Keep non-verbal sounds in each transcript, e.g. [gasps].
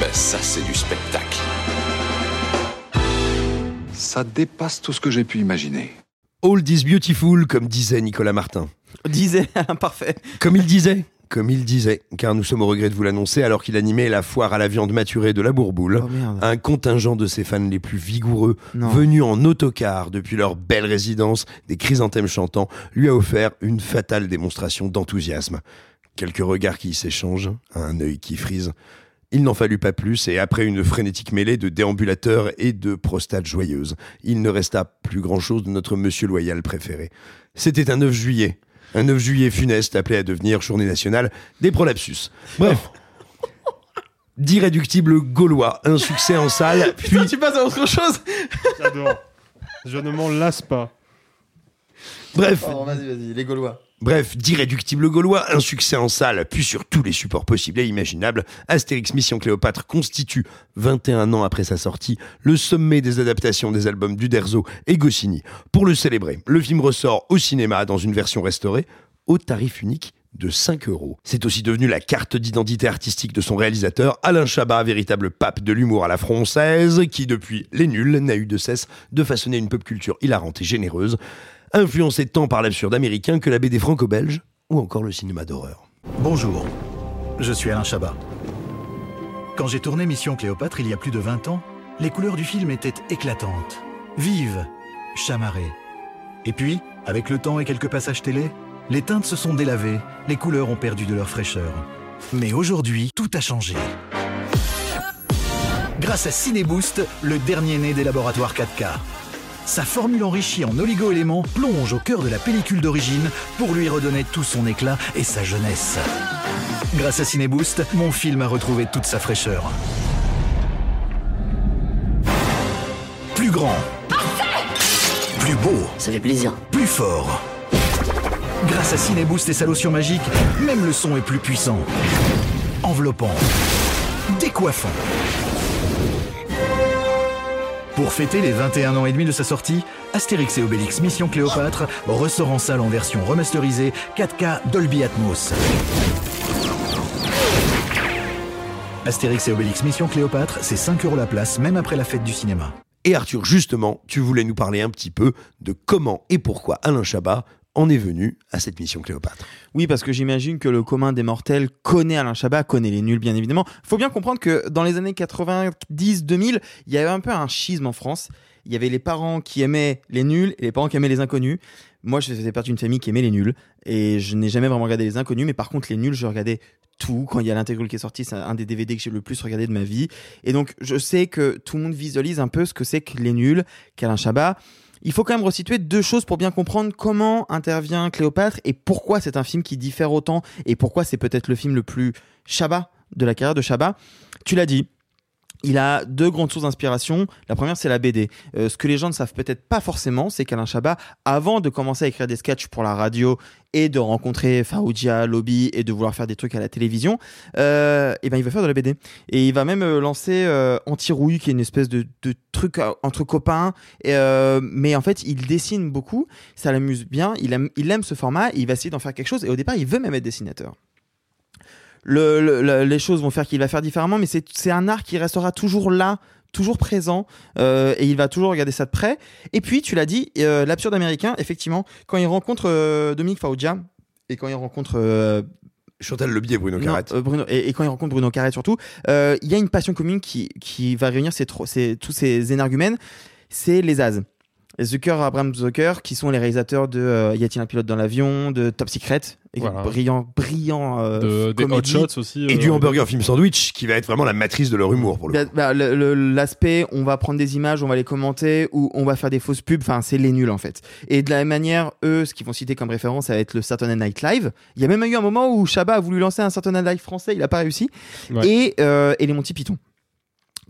Ben ça, c'est du spectacle. Ça dépasse tout ce que j'ai pu imaginer. All is beautiful, comme disait Nicolas Martin. Disait, [laughs] parfait. Comme il disait comme il disait, car nous sommes au regret de vous l'annoncer, alors qu'il animait la foire à la viande maturée de la Bourboule, Oh, un contingent de ses fans les plus vigoureux, Non. venus en autocar depuis leur belle résidence, des chrysanthèmes chantants, lui a offert une fatale démonstration d'enthousiasme. Quelques regards qui s'échangent, un œil qui frise. Il n'en fallut pas plus, et après une frénétique mêlée de déambulateurs et de prostates joyeuses, il ne resta plus grand-chose de notre monsieur loyal préféré. C'était un 9 juillet, un 9 juillet funeste appelé à devenir journée nationale des prolapsus. Bref. D'irréductible gaulois, un succès en salle, [laughs] puis Putain, tu passes à autre chose J'adore. Je ne m'en lasse pas. bref, Oh, vas-y, vas-y, les Gaulois. Bref, d'irréductible gaulois, un succès en salle, puis sur tous les supports possibles et imaginables, Astérix Mission Cléopâtre constitue, 21 ans après sa sortie, le sommet des adaptations des albums d'Uderzo et Goscinny. Pour le célébrer, le film ressort au cinéma dans une version restaurée, au tarif unique de 5 euros. C'est aussi devenu la carte d'identité artistique de son réalisateur, Alain Chabat, véritable pape de l'humour à la française, qui depuis Les Nuls n'a eu de cesse de façonner une pop culture hilarante et généreuse, influencée tant par l'absurde américain que la BD franco-belge ou encore le cinéma d'horreur. Bonjour, je suis Alain Chabat. Quand j'ai tourné Mission Cléopâtre il y a plus de 20 ans, les couleurs du film étaient éclatantes, vives, chamarrées. Et puis, avec le temps et quelques passages télé, les teintes se sont délavées, les couleurs ont perdu de leur fraîcheur. Mais aujourd'hui, tout a changé. Grâce à Cineboost, le dernier né des laboratoires 4K. Sa formule enrichie en oligo-éléments plonge au cœur de la pellicule d'origine pour lui redonner tout son éclat et sa jeunesse. Grâce à Cineboost, mon film a retrouvé toute sa fraîcheur. Plus grand. Plus beau. Ça fait plaisir. Plus fort. Grâce à Cineboost et sa lotion magique, même le son est plus puissant. Enveloppant. Décoiffant. Pour fêter les 21 ans et demi de sa sortie, Astérix et Obélix Mission Cléopâtre ressort en salle en version remasterisée 4K Dolby Atmos. Astérix et Obélix Mission Cléopâtre, c'est 5 euros la place, même après la fête du cinéma. Et Arthur, justement, tu voulais nous parler un petit peu de comment et pourquoi Alain Chabat en est venu à cette mission Cléopâtre. Oui, parce que j'imagine que le commun des mortels connaît Alain Chabat, connaît les nuls, bien évidemment. Faut bien comprendre que dans les années 90-2000, il y avait un peu un schisme en France. Il y avait les parents qui aimaient les nuls et les parents qui aimaient les inconnus. Moi, je faisais partie d'une famille qui aimait les nuls et je n'ai jamais vraiment regardé les inconnus, mais par contre, les nuls, je regardais tout. Quand il y a l'intégrale qui est sorti, c'est un des DVD que j'ai le plus regardé de ma vie. Et donc, je sais que tout le monde visualise un peu ce que c'est que les nuls, qu'Alain Chabat. Il faut quand même resituer deux choses pour bien comprendre comment intervient Cléopâtre et pourquoi c'est un film qui diffère autant et pourquoi c'est peut-être le film le plus Chabat de la carrière de Chabat. Tu l'as dit, il a deux grandes sources d'inspiration. La première, c'est la BD. Euh, ce que les gens ne savent peut-être pas forcément, c'est qu'Alain Chabat, avant de commencer à écrire des sketchs pour la radio et de rencontrer Faoudia, Lobby et de vouloir faire des trucs à la télévision, euh, et ben il va faire de la BD. Et il va même euh, lancer euh, Anti-Rouille, qui est une espèce de, truc entre copains. Et, mais en fait, il dessine beaucoup, ça l'amuse bien, il aime, ce format, et il va essayer d'en faire quelque chose. Et au départ, il veut même être dessinateur le, le- le- les choses vont faire qu'il va faire différemment, mais c'est un art qui restera toujours là, toujours présent, euh, et il va toujours regarder ça de près. Et puis, tu l'as dit, euh, l'absurde américain, effectivement, quand il rencontre euh, Dominique Faoudia et quand il rencontre euh, Chantal Lebier Bruno Carrette. Bruno, et, et quand il rencontre Bruno Carrette surtout, il y a une passion commune qui, qui va réunir ces- tous ces énergumènes, c'est les As. Zucker, Abraham Zucker, qui sont les réalisateurs de euh, Y a-t-il un pilote dans l'avion, de Top Secret, et Voilà. brillant, brillant euh, De- des Hot. Shots aussi. Et euh, du hamburger film sandwich, qui va être vraiment la matrice de leur humour pour le Bah, coup. bah, le- L'aspect, on va prendre des images, on va les commenter, ou on va faire des fausses pubs, enfin, c'est les nuls en fait. Et de la même manière, eux, ce qu'ils vont citer comme référence, ça va être le Saturday Night Live. Il y a même eu un moment où Chabat a voulu lancer un Saturday Night Live français, il n'a pas réussi. Ouais. Et, euh, et les Monty Python.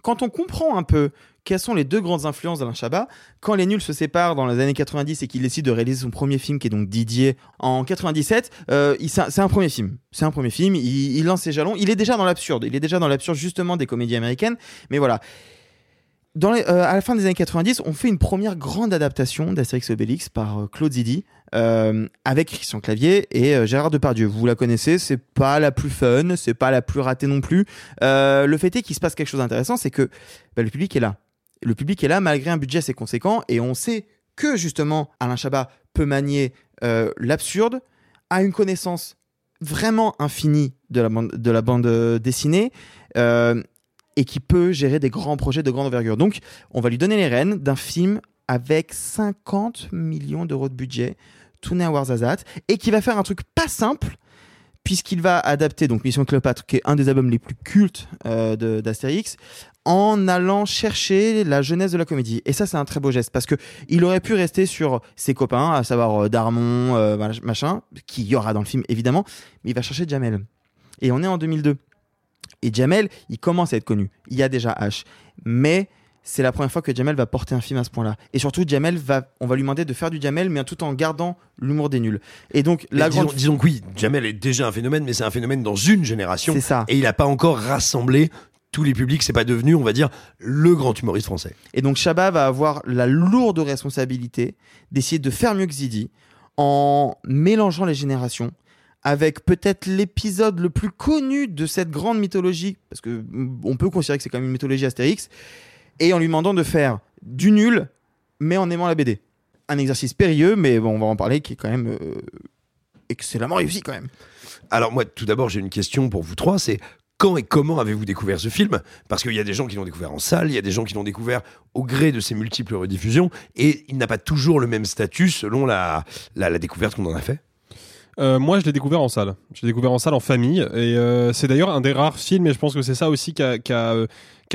Quand on comprend un peu quelles sont les deux grandes influences d'Alain Chabat, quand les nuls se séparent dans les années 90 et qu'il décide de réaliser son premier film, qui est donc Didier, en 97, euh, c'est un- premier film. C'est un premier film, il, il lance ses jalons. Il est déjà dans l'absurde. Il est déjà dans l'absurde justement des comédies américaines. Mais voilà. Dans les- euh, à la fin des années 90, on fait une première grande adaptation d'Astérix Obélix par euh, Claude Zidi euh, avec Christian Clavier et Gérard Depardieu. Vous la connaissez, c'est pas la plus fun, c'est pas la plus ratée non plus. Le fait est qu'il se passe quelque chose d'intéressant, c'est que bah, le public est là. Le public est là malgré un budget assez conséquent et on sait que justement Alain Chabat peut manier l'absurde, a une connaissance vraiment infinie de la bande, dessinée. Et qui peut gérer des grands projets de grande envergure. Donc, on va lui donner les rênes d'un film avec 50 millions d'euros de budget, tourné à Warzazat, et qui va faire un truc pas simple, puisqu'il va adapter donc Mission Cléopâtre, qui est un des albums les plus cultes euh, d'Astérix, en allant chercher la jeunesse de la comédie. Et ça, c'est un très beau geste, parce que il aurait pu rester sur ses copains, à savoir euh, Darmon, euh, mach- machin, qui y aura dans le film évidemment, mais il va chercher Jamel. Et on est en 2002. Et Jamel, il commence à être connu. Il y a déjà H. Mais c'est la première fois que Jamel va porter un film à ce point-là. Et surtout, Jamel va, on va lui demander de faire du Jamel, mais tout en gardant l'humour des nuls. Et donc, la disons, grande. disons que oui, Jamel est déjà un phénomène, mais c'est un phénomène dans une génération. C'est ça. Et il n'a pas encore rassemblé tous les publics. C'est pas devenu, on va dire, le grand humoriste français. Et donc, Chabat va avoir la lourde responsabilité d'essayer de faire mieux que Zidi en mélangeant les générations avec peut-être l'épisode le plus connu de cette grande mythologie, parce que mm, on peut considérer que c'est quand même une mythologie Astérix, et en lui demandant de faire du nul, mais en aimant la BD. Un exercice périlleux, mais on va en parler, qui est quand même euh, excellemment réussi quand même. Alors moi, tout d'abord, j'ai une question pour vous trois, c'est quand et comment avez-vous découvert ce film? Parce qu'il y a des gens qui l'ont découvert en salle, il y a des gens qui l'ont découvert au gré de ses multiples rediffusions, et il n'a pas toujours le même statut selon la, la découverte qu'on en a fait. Euh, moi, je l'ai découvert en salle. Je l'ai découvert en salle en famille. Et euh, c'est d'ailleurs un des rares films, et je pense que c'est ça aussi qui a, euh,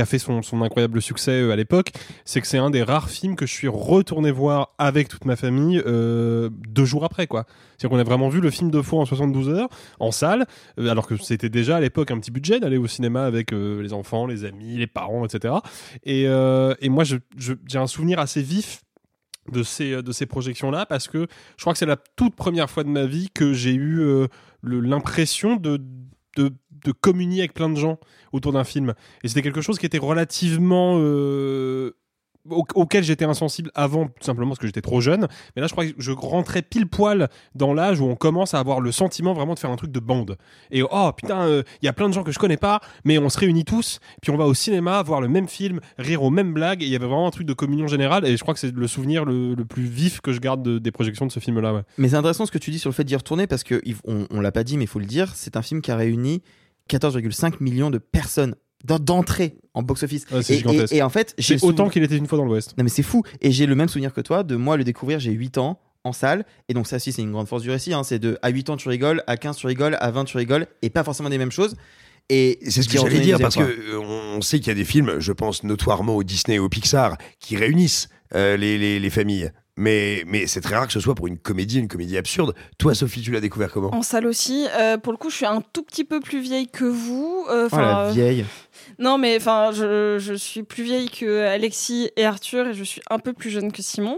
fait son, incroyable succès à l'époque. C'est que c'est un des rares films que je suis retourné voir avec toute ma famille deux jours après. quoi. C'est-à-dire qu'on a vraiment vu le film deux fois en 72 heures en salle, alors que c'était déjà à l'époque un petit budget d'aller au cinéma avec les enfants, les amis, les parents, etc. Et, moi, j'ai un souvenir assez vif de ces, de ces projections-là parce que je crois que c'est la toute première fois de ma vie que j'ai eu euh, l'impression de, de, de communier avec plein de gens autour d'un film. Et c'était quelque chose qui était relativement... euh, au- auquel j'étais insensible avant, tout simplement parce que j'étais trop jeune. Mais là, je crois que je rentrais pile poil dans l'âge où on commence à avoir le sentiment vraiment de faire un truc de bande. Et oh putain, euh, il y a plein de gens que je connais pas, mais on se réunit tous, puis on va au cinéma voir le même film, rire aux mêmes blagues, et il y avait vraiment un truc de communion générale. Et je crois que c'est le souvenir le, plus vif que je garde de- des projections de ce film-là. Mais c'est intéressant ce que tu dis sur le fait d'y retourner parce que on, on l'a pas dit, mais il faut le dire, c'est un film qui a réuni 14,5 millions de personnes d'entrée en box-office. Ouais, c'est et, gigantesque. et- et en fait, j'ai autant qu'il était une fois dans l'Ouest. Non mais c'est fou. Et j'ai le même souvenir que toi de moi le découvrir, j'ai 8 ans en salle. Et donc ça aussi c'est une grande force du récit. hein. C'est de à 8 ans tu rigoles, à 15 tu rigoles, à 20 tu rigoles, et pas forcément des mêmes choses. Et C'est ce que j'allais dire parce deuxième que euh, on sait qu'il y a des films, je pense notoirement au Disney et au Pixar, qui réunissent euh, les, les- les familles. Mais, mais c'est très rare que ce soit pour une comédie, une comédie absurde. Toi, Sophie, tu l'as découvert comment? En salle aussi. Euh, pour le coup, je suis un tout petit peu plus vieille que vous. Euh. Oh la enfin, euh, vieille. Non, mais enfin, je, je suis plus vieille que Alexis et Arthur et je suis un peu plus jeune que Simon.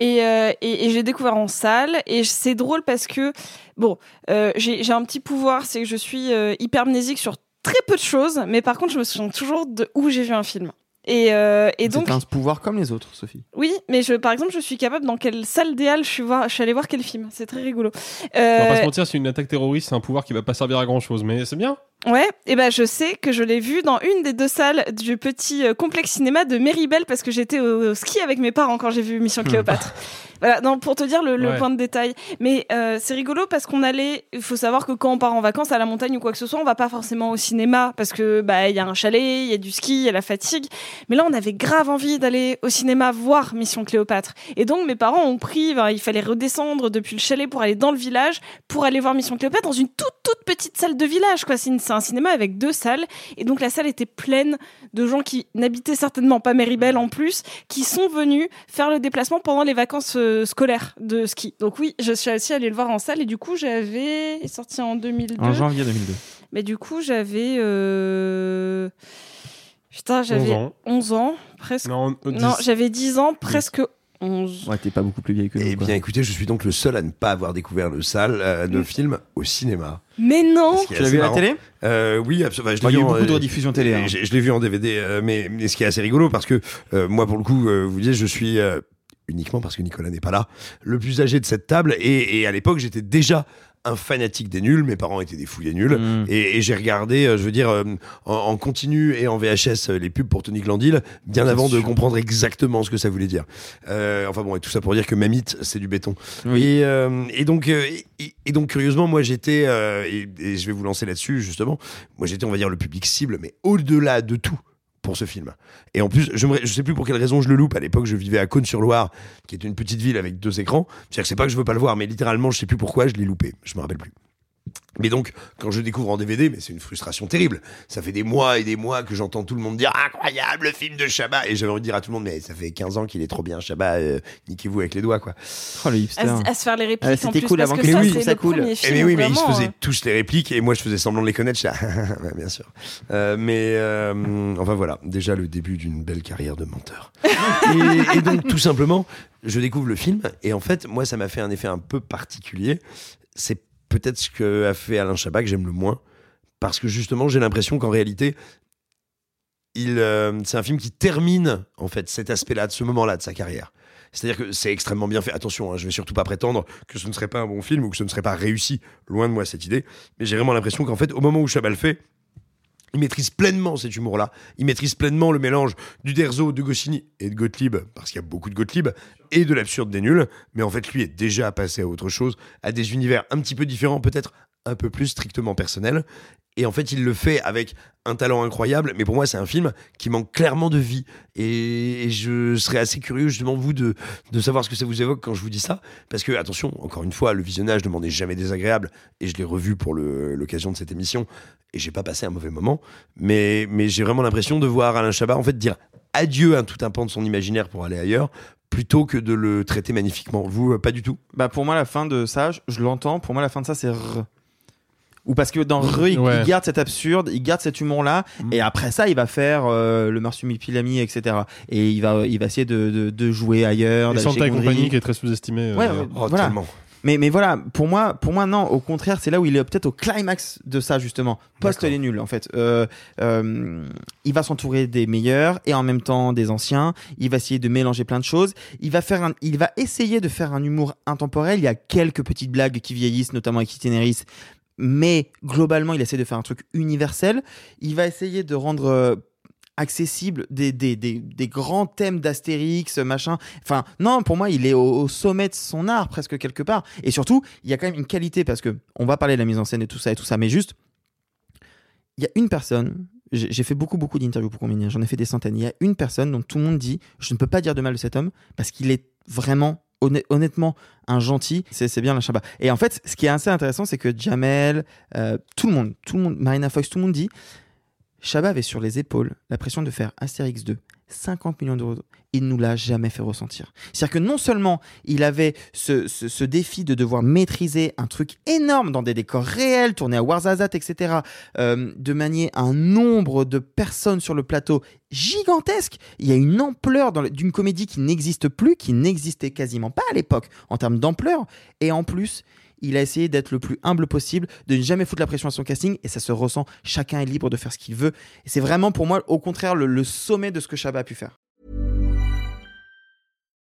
Et, euh, et, et j'ai découvert en salle et c'est drôle parce que, bon, euh, j'ai un petit pouvoir, c'est que je suis euh, hypermnésique sur très peu de choses, mais par contre, je me souviens toujours de où j'ai vu un film. Et, euh, et donc, C'est un pouvoir comme les autres, Sophie. oui, mais je, par exemple, je suis capable dans quelle salle des Halles je suis, voir, je suis allée voir quel film. C'est très rigolo. On va pas Euh, se mentir, c'est une attaque terroriste, c'est un pouvoir qui va pas servir à grand chose, mais c'est bien. Ouais, et ben je sais que je l'ai vu dans une des deux salles du petit euh, complexe cinéma de Méribel parce que j'étais au, au ski avec mes parents quand j'ai vu Mission Cléopâtre. [laughs] Voilà, non, pour te dire le, le Ouais. point de détail. Mais euh, c'est rigolo parce qu'on allait. Il faut savoir que quand on part en vacances à la montagne ou quoi que ce soit, on va pas forcément au cinéma parce que bah il y a un chalet, il y a du ski, il y a la fatigue. Mais là, on avait grave envie d'aller au cinéma voir Mission Cléopâtre. Et donc mes parents ont pris. ben, il fallait redescendre depuis le chalet pour aller dans le village pour aller voir Mission Cléopâtre dans une toute toute petite salle de village. Quoi, c'est une- c'est un cinéma avec deux salles et donc la salle était pleine de gens qui n'habitaient certainement pas Méribel en plus, qui sont venus faire le déplacement pendant les vacances euh, scolaires de ski. Donc oui, je suis aussi allée le voir en salle et du coup j'avais il est sorti en 2002. En janvier 2002. Mais du coup j'avais euh... putain j'avais 11 ans. 11 ans presque. Non, euh, Non, 10. j'avais 10 ans presque 11. Ouais, t'es pas beaucoup plus vieille que nous. Eh quoi. bien, écoutez, je suis donc le seul à ne pas avoir découvert le salle euh, de Mm. film au cinéma. Mais non. Tu l'as vu à la télé? Euh, Oui, absolument. Je Bah, l'ai il y a vu beaucoup de rediffusions télé, hein. Je, je l'ai vu en DVD, euh, mais, mais ce qui est assez rigolo parce que euh, moi, pour le coup, euh, vous disiez, je suis euh, uniquement parce que Nicolas n'est pas là, le plus âgé de cette table. Et, et à l'époque, j'étais déjà un fanatique des nuls. Mes parents étaient des fous des nuls. Mm. Et, et j'ai regardé, euh, je veux dire, euh, en, en continu et en VHS, euh, les pubs pour Tony Glandil, bien avant de comprendre exactement ce que ça voulait dire. Enfin bon, et tout ça pour dire que Mamite, c'est du béton. Oui. Et, et donc, et, et donc curieusement, moi j'étais, et, et je vais vous lancer là-dessus justement, moi j'étais, on va dire, le public cible, mais au-delà de tout pour ce film. Et en plus, je, je sais plus pour quelle raison je le loupe. À l'époque, je vivais à Cône-sur-Loire, qui est une petite ville avec deux écrans. C'est-à-dire que c'est pas que je veux pas le voir, mais littéralement, je sais plus pourquoi je l'ai loupé. Je me rappelle plus. Mais donc, quand je découvre en DVD, mais c'est une frustration terrible. Ça fait des mois et des mois que j'entends tout le monde dire incroyable le film de Chabat. Et j'avais envie de dire à tout le monde, mais ça fait 15 ans qu'il est trop bien, Chabat. euh, Niquez-vous avec les doigts, quoi. Oh, le À, hipster. se- à se faire les répliques Ah, c'était cool avant que que ça oui, ça cool. Eh mais où oui, mais ils se faisaient euh, tous les répliques et moi je faisais semblant de les connaître. là, [laughs] bien sûr. Euh, mais euh, enfin voilà, déjà le début d'une belle carrière de menteur. [laughs] et, et donc tout simplement, je découvre le film et en fait, moi ça m'a fait un effet un peu particulier. C'est peut-être ce que a fait Alain Chabat que j'aime le moins parce que justement j'ai l'impression qu'en réalité euh, c'est un film qui termine en fait cet aspect-là, de ce moment-là de sa carrière. C'est-à-dire que c'est extrêmement bien fait. Attention, hein, je vais surtout pas prétendre que ce ne serait pas un bon film ou que ce ne serait pas réussi. Loin de moi cette idée. Mais j'ai vraiment l'impression qu'en fait, au moment où Chabat le fait, il maîtrise pleinement cet humour-là. Il maîtrise pleinement le mélange du Derzo, de Goscinny et de Gottlieb, parce qu'il y a beaucoup de Gottlieb, et de l'absurde des nuls. Mais en fait, lui est déjà passé à autre chose, à des univers un petit peu différents, peut-être un peu plus strictement personnels. Et en fait, il le fait avec un talent incroyable. Mais pour moi, c'est un film qui manque clairement de vie. Et, je serais assez curieux, justement, vous, de, de savoir ce que ça vous évoque quand je vous dis ça. Parce que, attention, encore une fois, le visionnage ne m'en est jamais désagréable. Et je l'ai revu pour l'occasion de cette émission. Et j'ai pas passé un mauvais moment. Mais, mais j'ai vraiment l'impression de voir Alain Chabat, en fait, dire adieu à tout un pan de son imaginaire pour aller ailleurs, plutôt que de le traiter magnifiquement. Vous, euh, pas du tout Bah pour moi la fin de ça, je, je l'entends. Pour moi la fin de ça c'est. Ou parce que dans re, il, Ouais. il garde cet absurde, il garde cet humour là, et après ça il va faire euh, le marsupilami etc. Et il va il va essayer de, de, de jouer ailleurs. Et Santa et compagnie qui est très sous-estimé. euh, Ouais, Oh, voilà. tellement. Mais, mais voilà, pour moi, pour moi, non, au contraire, c'est là où il est peut-être au climax de ça, justement. Post les nuls, en fait. Euh, euh, il va s'entourer des meilleurs et en même temps des anciens. Il va essayer de mélanger plein de choses. Il va faire un, il va essayer de faire un humour intemporel. Il y a quelques petites blagues qui vieillissent, notamment avec Itinéris. Mais globalement, il essaie de faire un truc universel. Il va essayer de rendre euh, accessible des, des, des, des grands thèmes d'Astérix, machin. Enfin, non, pour moi, il est au, sommet de son art, presque quelque part. Et surtout, il y a quand même une qualité, parce que on va parler de la mise en scène et tout ça et tout ça, mais juste, il y a une personne. J'ai fait beaucoup, beaucoup d'interviews pour combien J'en ai fait des centaines. Il y a une personne dont tout le monde dit Je ne peux pas dire de mal de cet homme parce qu'il est vraiment, honnêtement, un gentil. C'est bien la Chabat. Et en fait, ce qui est assez intéressant, c'est que Jamel, euh, tout le monde, tout le monde, Marina Foïs, tout le monde dit Chabat avait sur les épaules la pression de faire Astérix 2, 50 millions d'euros. Il nous l'a jamais fait ressentir. C'est-à-dire que non seulement il avait ce, ce- défi de devoir maîtriser un truc énorme dans des décors réels, tournés à Warzazat, etc., euh, de manier un nombre de personnes sur le plateau gigantesque. Il y a une ampleur d'une comédie qui n'existe plus, qui n'existait quasiment pas à l'époque en termes d'ampleur. Et en plus, il a essayé d'être le plus humble possible, de ne jamais foutre la pression à son casting, et ça se ressent. Chacun est libre de faire ce qu'il veut. Et c'est vraiment pour moi, au contraire, le, le sommet de ce que Chabat a pu faire.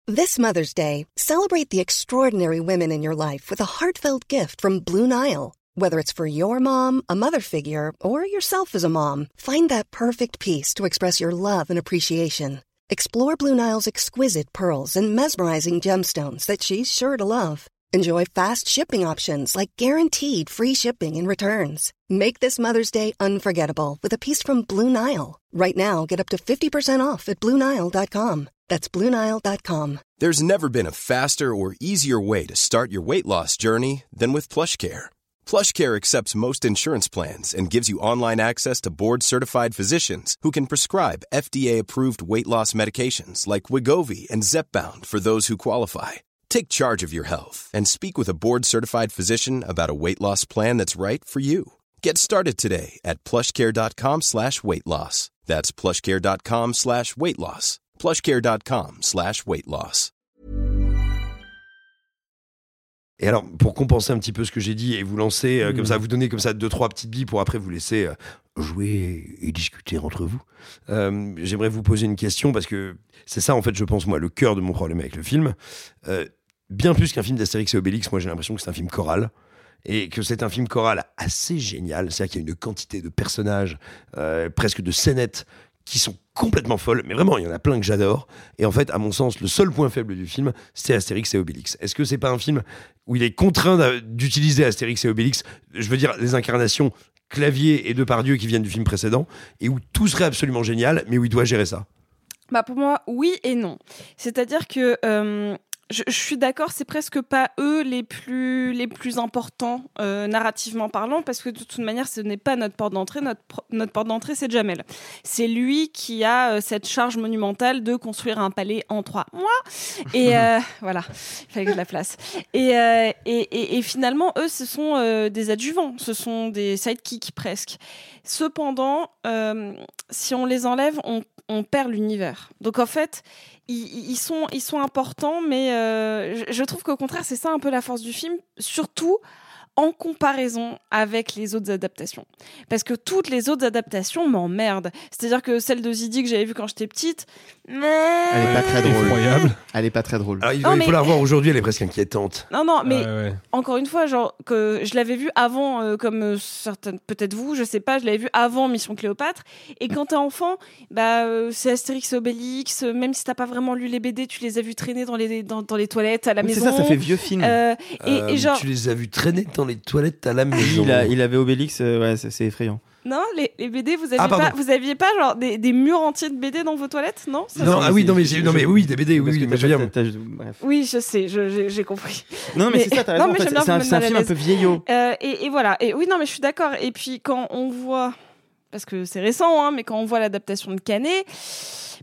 This Mother's Day, celebrate the extraordinary women in your life with a heartfelt gift from Blue Nile. Whether it's for your mom, a mother figure, or yourself as a mom, find that perfect piece to express your love and appreciation. Explore Blue Nile's exquisite pearls and mesmerizing gemstones that she's sure to love. Enjoy fast shipping options like guaranteed free shipping and returns. Make this Mother's Day unforgettable with a piece from Blue Nile. Right now, get up to 50% off at BlueNile.com. That's BlueNile.com. There's never been a faster or easier way to start your weight loss journey than with PlushCare. PlushCare accepts most insurance plans and gives you online access to board-certified physicians who can prescribe FDA-approved weight loss medications like Wigovi and Zepbound for those who qualify. Take charge of your health and speak with a board-certified physician about a weight loss plan that's right for you. Get started today at plushcare.com slash weight loss. That's plushcare.com slash weight loss. plushcare.com slash weight loss. Et alors, pour compenser un petit peu ce que j'ai dit et vous lancer euh, comme ça, vous donner comme ça deux, trois petites billes pour après vous laisser euh, jouer et discuter entre vous, euh, j'aimerais vous poser une question parce que c'est ça, en fait, je pense, moi, le cœur de mon problème avec le film. Bien plus qu'un film d'Astérix et Obélix, moi, j'ai l'impression que c'est un film choral. Et que c'est un film choral assez génial. C'est-à-dire qu'il y a une quantité de personnages, euh, presque de scénettes, qui sont complètement folles. Mais vraiment, il y en a plein que j'adore. Et en fait, à mon sens, le seul point faible du film, c'est Astérix et Obélix. Est-ce que c'est pas un film où il est contraint d'utiliser Astérix et Obélix Je veux dire, les incarnations Clavier et Depardieu qui viennent du film précédent, et où tout serait absolument génial, mais où il doit gérer ça? Bah pour moi, oui et non. C'est-à-dire que euh, je, je suis d'accord, c'est presque pas eux les plus les plus importants euh, narrativement parlant, parce que de toute manière, ce n'est pas notre porte d'entrée. Notre notre porte d'entrée, c'est Jamel. C'est lui qui a euh, cette charge monumentale de construire un palais en trois mois. Et [laughs] euh, voilà, il fallait que je la place. Et, et, et, et finalement, eux, ce sont des adjuvants, ce sont des sidekicks presque. Cependant, si on les enlève, on, on perd l'univers. Donc en fait, ils, sont, importants, mais euh, je, je trouve qu'au contraire, c'est ça un peu la force du film, surtout en comparaison avec les autres adaptations. Parce que toutes les autres adaptations m'emmerdent. C'est-à-dire que celle de Zidi que j'avais vue quand j'étais petite, mais... Elle est pas très drôle. Effroyable. Elle est pas très drôle. Alors, il, Non, il faut mais- la revoir aujourd'hui, elle est presque inquiétante. Non, non, mais Ouais, ouais. encore une fois, genre que je l'avais vu avant, euh, comme euh, certaines, peut-être vous, je sais pas, je l'avais vu avant Mission Cléopâtre. Et quand t'es enfant, bah euh, c'est Astérix et Obélix. Même si t'as pas vraiment lu les BD, tu les as vus traîner dans les dans, dans les toilettes à la Oui, c'est maison. ça, ça fait vieux film. Euh, et, Euh, et genre, Tu les as vus traîner dans les toilettes à la maison. [laughs] il, a- il avait Obélix, euh, ouais, c'est c'est effrayant. non, les, les BD, vous aviez Ah, pardon. pas, vous aviez pas genre des, des murs entiers de BD dans vos toilettes, non? Ça, Non, c'est- ah oui, non, mais, j'ai- non, mais oui, des BD, oui, Parce oui, que mais je veux dire, t'as- t'as- bref. Oui, je sais, je- j'ai j'ai compris. Non, mais, Mais- c'est ça, t'as non, raison. mais en fait, j'aime bien c'est un, vous c'est un mettre film mal un peu vieillot. Euh, et, et voilà. Et oui, non, mais je suis d'accord. Et puis quand on voit, parce que c'est récent, hein, mais quand on voit l'adaptation de Canet,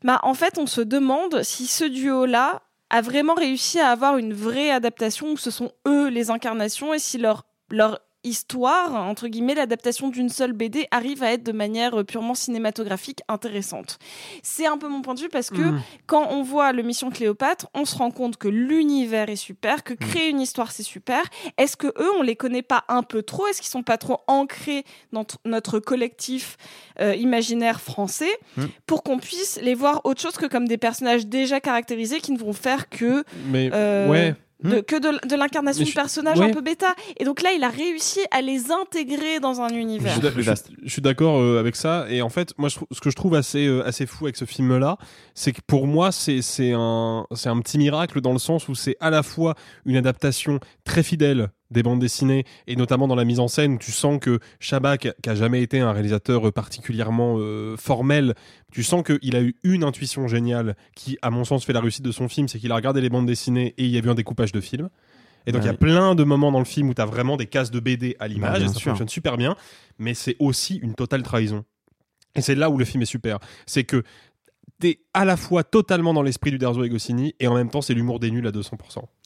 bah en fait, on se demande si ce duo-là a vraiment réussi à avoir une vraie adaptation où ce sont eux les incarnations et si leur leur histoire, entre guillemets, l'adaptation d'une seule BD arrive à être de manière euh, purement cinématographique intéressante. C'est un peu mon point de vue parce que Mhm. quand on voit le Mission Cléopâtre, on se rend compte que l'univers est super, que créer une histoire c'est super. Est-ce que eux, on les connaît pas un peu trop? Est-ce qu'ils sont pas trop ancrés dans notre collectif euh, imaginaire français? Mm. pour qu'on puisse les voir autre chose que comme des personnages déjà caractérisés qui ne vont faire que Mais euh, ouais. De, que de, de l'incarnation de personnages ouais. un peu bêta. Et donc là, il a réussi à les intégrer dans un univers. Je suis d'accord euh, avec ça. Et en fait, moi, je ce que je trouve assez, euh, assez fou avec ce film-là, c'est que pour moi, c'est c'est un, c'est un petit miracle dans le sens où c'est à la fois une adaptation très fidèle des bandes dessinées et notamment dans la mise en scène où tu sens que Chabat, qui a, jamais été un réalisateur euh, particulièrement euh, formel, tu sens qu'il a eu une intuition géniale qui, à mon sens, fait la réussite de son film, c'est qu'il a regardé les bandes dessinées et il y a eu un découpage de film. Et donc il y a plein de moments dans le film où tu as vraiment des cases de BD à l'image Bah, et ça sûr. fonctionne super bien, mais c'est aussi une totale trahison. Et c'est là où le film est super. C'est que t'es à la fois totalement dans l'esprit du Derzo et Goscinny et en même temps c'est l'humour des nuls à 200%.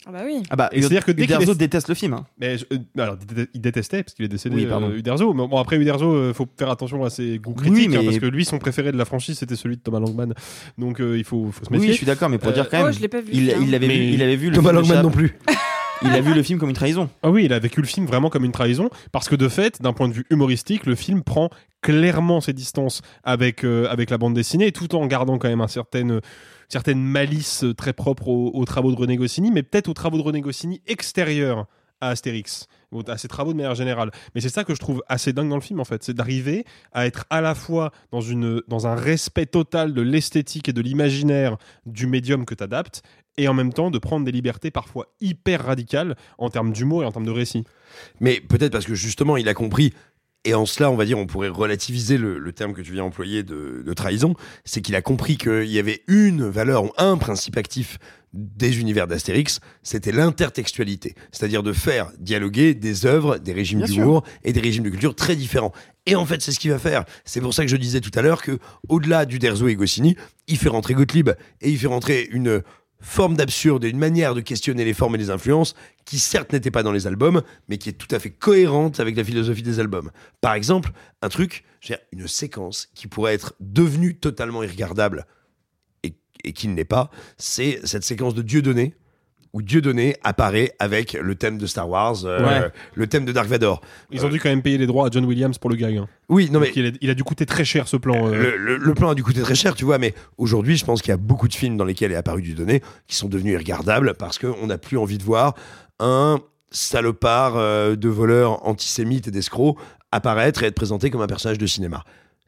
Ah bah oui. Ah bah, c'est-à-dire que dès Uderzo est- déteste le film. hein. Mais je- euh, alors, il dé- il détestait parce qu'il est décédé, Oui, pardon. euh, Uderzo. Mais bon, après Uderzo, euh, faut faire attention à ses goûts Oui, critiques hein, parce que lui, son préféré de la franchise, c'était celui de Thomas Langman. Donc euh, il faut, faut se méfier. Oui, je suis d'accord, mais pour Euh, dire quand même, oh, je l'ai pas vu, il, avait Mais- vu, il avait vu le Thomas Langman non plus. [laughs] Il a vu le film comme une trahison. Ah oui, il a vécu le film vraiment comme une trahison, parce que de fait, d'un point de vue humoristique, le film prend clairement ses distances avec, euh, avec la bande dessinée, tout en gardant quand même un certain, certaine malice euh, très propre aux, aux travaux de René Goscinny, mais peut-être aux travaux de René Goscinny extérieurs à Astérix. à ses travaux de manière générale. Mais c'est ça que je trouve assez dingue dans le film en fait, c'est d'arriver à être à la fois dans une dans un respect total de l'esthétique et de l'imaginaire du médium que tu adaptes et en même temps de prendre des libertés parfois hyper radicales en termes d'humour et en termes de récit. Mais peut-être parce que justement, il a compris. Et en cela, on va dire, on pourrait relativiser le, le terme que tu viens employer de, de trahison. C'est qu'il a compris qu'il y avait une valeur ou un principe actif des univers d'Astérix, c'était l'intertextualité. C'est-à-dire de faire dialoguer des œuvres, des régimes d'humour et des régimes de culture très différents. Et en fait, c'est ce qu'il va faire. C'est pour ça que je disais tout à l'heure que, au-delà du Derzo et Goscinny, il fait rentrer Gottlieb et il fait rentrer une forme d'absurde et une manière de questionner les formes et les influences qui certes n'était pas dans les albums, mais qui est tout à fait cohérente avec la philosophie des albums. Par exemple, un truc, une séquence qui pourrait être devenue totalement irregardable et, qui ne l'est pas, c'est cette séquence de Dieudonné, où Dieudonné apparaît avec le thème de Star Wars, euh, Ouais. le thème de Dark Vador. Ils ont dû quand même payer les droits à John Williams pour le gag. hein. Oui, non mais il, a, il a dû coûter très cher ce plan. euh. le, le- le plan a dû coûter très cher, tu vois, mais aujourd'hui, je pense qu'il y a beaucoup de films dans lesquels est apparu du donné qui sont devenus irregardables parce qu'on n'a plus envie de voir un salopard euh, de voleur antisémite et d'escroc apparaître et être présenté comme un personnage de cinéma.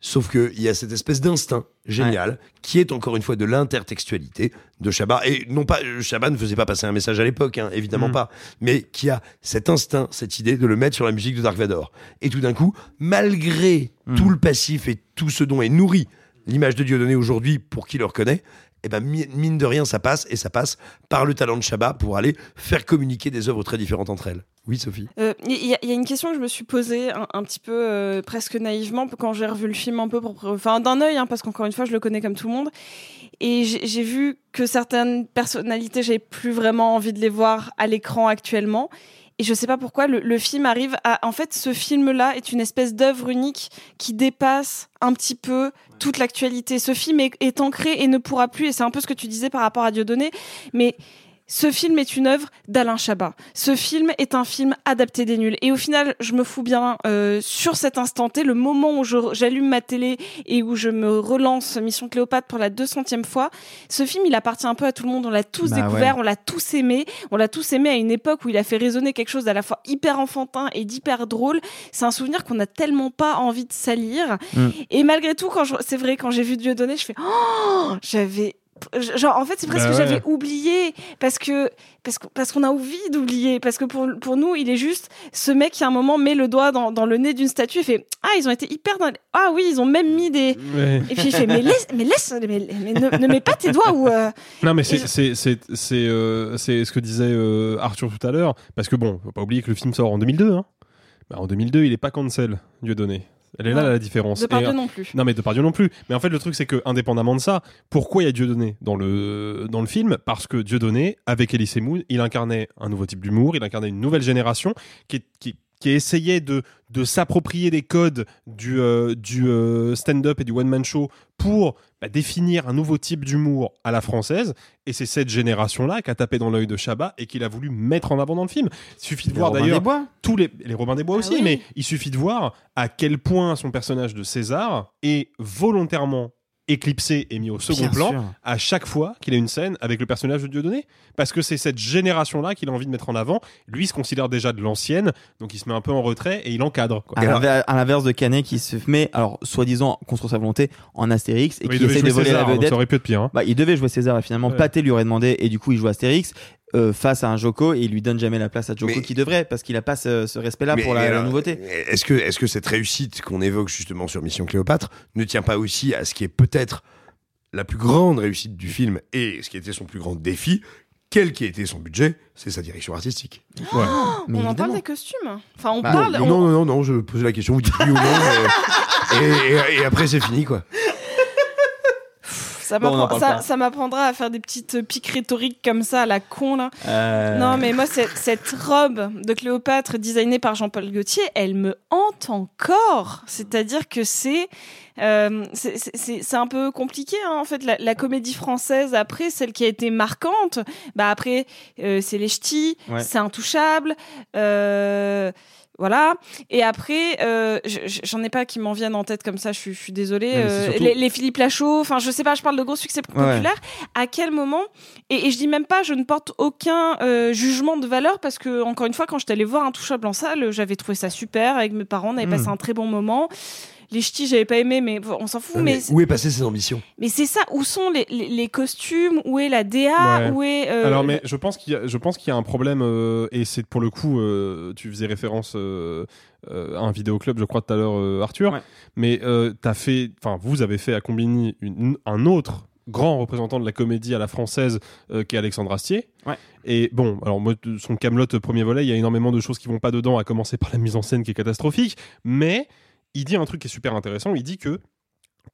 Sauf qu'il y a cette espèce d'instinct génial qui est encore une fois de l'intertextualité de Chabat. Et non pas, Chabat ne faisait pas passer un message à l'époque, hein, évidemment Mm. pas, mais qui a cet instinct, cette idée de le mettre sur la musique de Dark Vador. Et tout d'un coup, malgré Mm. tout le passif et tout ce dont est nourri l'image de Dieudonné aujourd'hui pour qui le reconnaît, eh ben, mi- mine de rien, ça passe et ça passe par le talent de Chabat pour aller faire communiquer des œuvres très différentes entre elles. Oui, Sophie. Euh, Il y, a- il y a une question que je me suis posée un, petit peu euh, presque naïvement quand j'ai revu le film un peu, enfin d'un œil, hein, parce qu'encore une fois je le connais comme tout le monde, et j'ai j'ai vu que certaines personnalités j'avais plus vraiment envie de les voir à l'écran actuellement. Et je sais pas pourquoi le, le film arrive à. En fait, ce film-là est une espèce d'œuvre unique qui dépasse un petit peu toute l'actualité. Ce film est, est ancré et ne pourra plus. Et c'est un peu ce que tu disais par rapport à Dieudonné, mais ce film est une œuvre d'Alain Chabat. Ce film est un film adapté des nuls. Et au final, je me fous bien euh, sur cet instant T, le moment où j'allume ma télé et où je me relance Mission Cléopâtre pour la 200e fois. Ce film, il appartient un peu à tout le monde. On l'a tous Bah découvert, ouais. on l'a tous aimé. On l'a tous aimé à une époque où il a fait résonner quelque chose d'à la fois hyper enfantin et d'hyper drôle. C'est un souvenir qu'on n'a tellement pas envie de salir. Mm. Et malgré tout, quand c'est vrai, quand j'ai vu Dieudonné, je fais oh, j'avais genre en fait c'est presque Bah que ouais. j'avais oublié parce que parce que- parce qu'on a envie d'oublier parce que pour pour nous il est juste ce mec qui à un moment met le doigt dans, dans le nez d'une statue et fait ah ils ont été hyper dans les- ah oui ils ont même mis des Ouais. et puis il fait mais laisse mais laisse mais, mais ne, ne mets pas tes doigts ou euh, Non, mais c'est je- c'est c'est c'est euh, c'est ce que disait euh, Arthur tout à l'heure, parce que bon, faut pas oublier que le film sort en 2002. Hein. Bah, en 2002, il est pas cancel, Dieudonné. Elle est là la différence. Depardieu Et, euh, non plus. Non, mais Depardieu non plus. Mais en fait, le truc, c'est que, indépendamment de ça, pourquoi il y a Dieudonné dans le, dans le film? Parce que Dieudonné, avec Elie Moon, il incarnait un nouveau type d'humour, il incarnait une nouvelle génération qui, qui, qui essayait de, de s'approprier des codes du, euh, du euh, stand-up et du one-man show pour bah, définir un nouveau type d'humour à la française. Et c'est cette génération-là qui a tapé dans l'œil de Chabat et qu'il a voulu mettre en avant dans le film. Il suffit de Les voir d'ailleurs tous les, les Robins des Bois Ah aussi, oui. mais il suffit de voir à quel point son personnage de César est volontairement éclipsé et mis au second Bien plan sûr. à chaque fois qu'il a une scène avec le personnage de Dieudonné. Parce que c'est cette génération-là qu'il a envie de mettre en avant. Lui il se considère déjà de l'ancienne, donc il se met un peu en retrait et il encadre. quoi. À l'inver- à l'inverse de Canet qui se met, alors soi-disant contre sa volonté, en Astérix et Oui, il qui devait essaie de jouer voler César, la vedette. ça aurait pu être pire. hein. Bah, il devait jouer César et finalement Ouais. Pathé lui aurait demandé et du coup il joue Astérix euh, face à un Joko et il lui donne jamais la place à Joko Mais- qui devrait parce qu'il a pas ce, ce respect-là Mais pour la, nouveauté. Est-ce que, est que cette réussite qu'on évoque justement sur Mission Cléopâtre ne tient pas aussi à ce qui est peut-être la plus grande réussite du film et ce qui était son plus grand défi, quel qui était son budget, c'est sa direction artistique. [gasps] Mais on en évidemment. parle des costumes enfin on Bah, parle non, on- non, non, non, je pose la question, vous dites oui ou non, [laughs] et, et- et après c'est fini quoi. ça Bon, on en m'apprend- parle ça, pas. Ça m'apprendra à faire des petites piques rhétoriques comme ça à la con là Euh, Non, mais moi, cette, robe de Cléopâtre designée par Jean-Paul Gaultier, elle me hante encore. C'est-à-dire que c'est euh, c'est- un peu compliqué, hein, en fait. La, la comédie française, après, celle qui a été marquante, bah après, euh, c'est les ch'tis, Ouais. c'est intouchable. Euh, Voilà. Et après, euh, je- je- j'en ai pas qui m'en viennent en tête comme ça. Je suis, je suis désolée. Euh, surtout- les, les Philippe Lachaud. Enfin, je sais pas. Je parle de gros succès ouais. populaires. À quel moment et, et je dis même pas. Je ne porte aucun euh, jugement de valeur parce que encore une fois, quand j'étais allée voir un touchable en salle, j'avais trouvé ça super avec mes parents. On avait Mm. passé un très bon moment. Les ch'tis, j'avais pas aimé, mais on s'en fout. Non, mais mais où est passée ses ambitions mais c'est ça. Où sont les, les, les costumes? Où est la DA Ouais. Où est euh, Alors, mais je pense qu'il y a, je pense qu'il y a un problème, euh, et c'est pour le coup, euh, tu faisais référence euh, euh, à un vidéoclub, je crois, tout à l'heure, euh, Arthur, mais euh, t'as fait, enfin, vous avez fait à Combini une- un autre grand représentant de la comédie à la française euh, qui est Alexandre Astier. Ouais. Et bon, alors moi, son Camelot premier volet, il y a énormément de choses qui vont pas dedans, à commencer par la mise en scène qui est catastrophique, mais il dit un truc qui est super intéressant, il dit que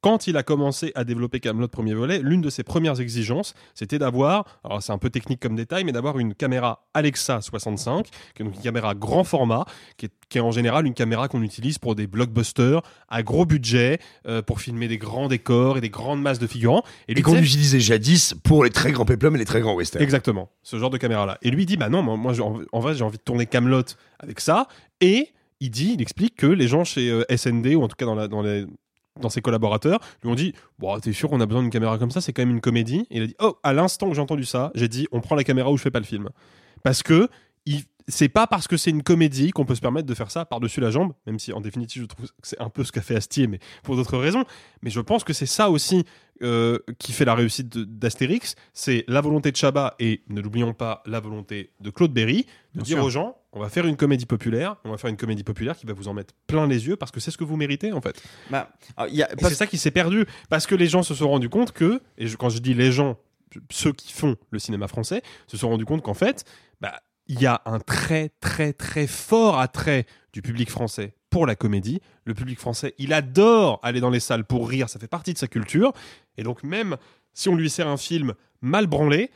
quand il a commencé à développer Camelot premier volet, l'une de ses premières exigences, c'était d'avoir, alors c'est un peu technique comme détail, mais d'avoir une caméra Alexa 65, qui est donc une caméra grand format, qui est, qui est en général une caméra qu'on utilise pour des blockbusters à gros budget, euh, pour filmer des grands décors et des grandes masses de figurants. Et, lui qu'on disait- utilisait jadis pour les très grands péplums et les très grands westerns. Exactement, ce genre de caméra-là. Et lui dit, bah non, moi, en, en vrai, j'ai envie de tourner Camelot avec ça. Et il dit, il explique que les gens chez euh, SND, ou en tout cas dans, ses collaborateurs, lui ont dit, bon, t'es sûr qu'on a besoin d'une caméra comme ça, c'est quand même une comédie. Et il a dit, oh, à l'instant que j'ai entendu ça, j'ai dit, on prend la caméra ou je fais pas le film. Parce que c'est pas parce que c'est une comédie qu'on peut se permettre de faire ça par-dessus la jambe, même si en définitive je trouve que c'est un peu ce qu'a fait Astier, mais pour d'autres raisons. Mais je pense que c'est ça aussi euh, qui fait la réussite d'Astérix, c'est la volonté de Chabat et ne l'oublions pas la volonté de Claude Berry de Bien dire sûr. aux gens on va faire une comédie populaire, on va faire une comédie populaire qui va vous en mettre plein les yeux parce que c'est ce que vous méritez en fait. Bah, parce- c'est ça qui s'est perdu parce que les gens se sont rendus compte que et je- quand je dis les gens ceux qui font le cinéma français se sont rendus compte qu'en fait bah il y a un très très très fort attrait du public français pour la comédie. Le public français, il adore aller dans les salles pour rire, ça fait partie de sa culture. Et donc même si on lui sert un film mal branlé,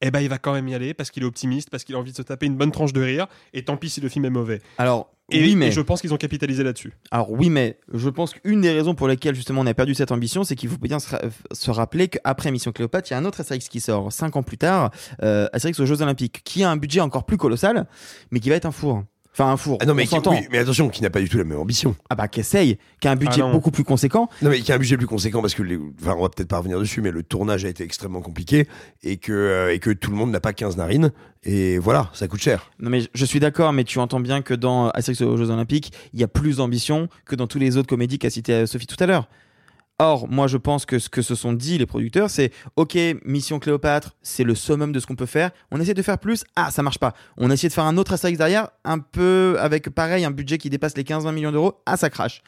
eh ben il va quand même y aller parce qu'il est optimiste, parce qu'il a envie de se taper une bonne tranche de rire. Et tant pis si le film est mauvais. Alors, Et, oui, mais et je pense qu'ils ont capitalisé là-dessus. Alors oui, mais je pense qu'une des raisons pour lesquelles justement on a perdu cette ambition, c'est qu'il faut bien se, ra- se rappeler qu'après Mission Cléopâtre, il y a un autre Astérix qui sort cinq ans plus tard, euh, Astérix aux Jeux Olympiques, qui a un budget encore plus colossal, mais qui va être un four. Enfin un four. Ah non, mais, qui, oui, mais attention, qui n'a pas du tout la même ambition. Ah bah qui essaye, qui a un budget Ah beaucoup plus conséquent. Non, mais qui a un budget plus conséquent parce que, les, enfin, on va peut-être pas revenir dessus, mais le tournage a été extrêmement compliqué et que, euh, et que tout le monde n'a pas 15 narines. Et voilà, ça coûte cher. Non mais je suis d'accord, mais tu entends bien que dans Astérix aux Jeux Olympiques, il y a plus d'ambition que dans tous les autres comédies qu'a cité euh, Sophie tout à l'heure. Or, moi, je pense que ce que se sont dit les producteurs, c'est OK, Mission Cléopâtre, c'est le summum de ce qu'on peut faire. On essaie de faire plus. Ah, ça marche pas. On essaie de faire un autre Astérix derrière, un peu avec pareil, un budget qui dépasse les 15-20 millions d'euros. Ah, ça crache.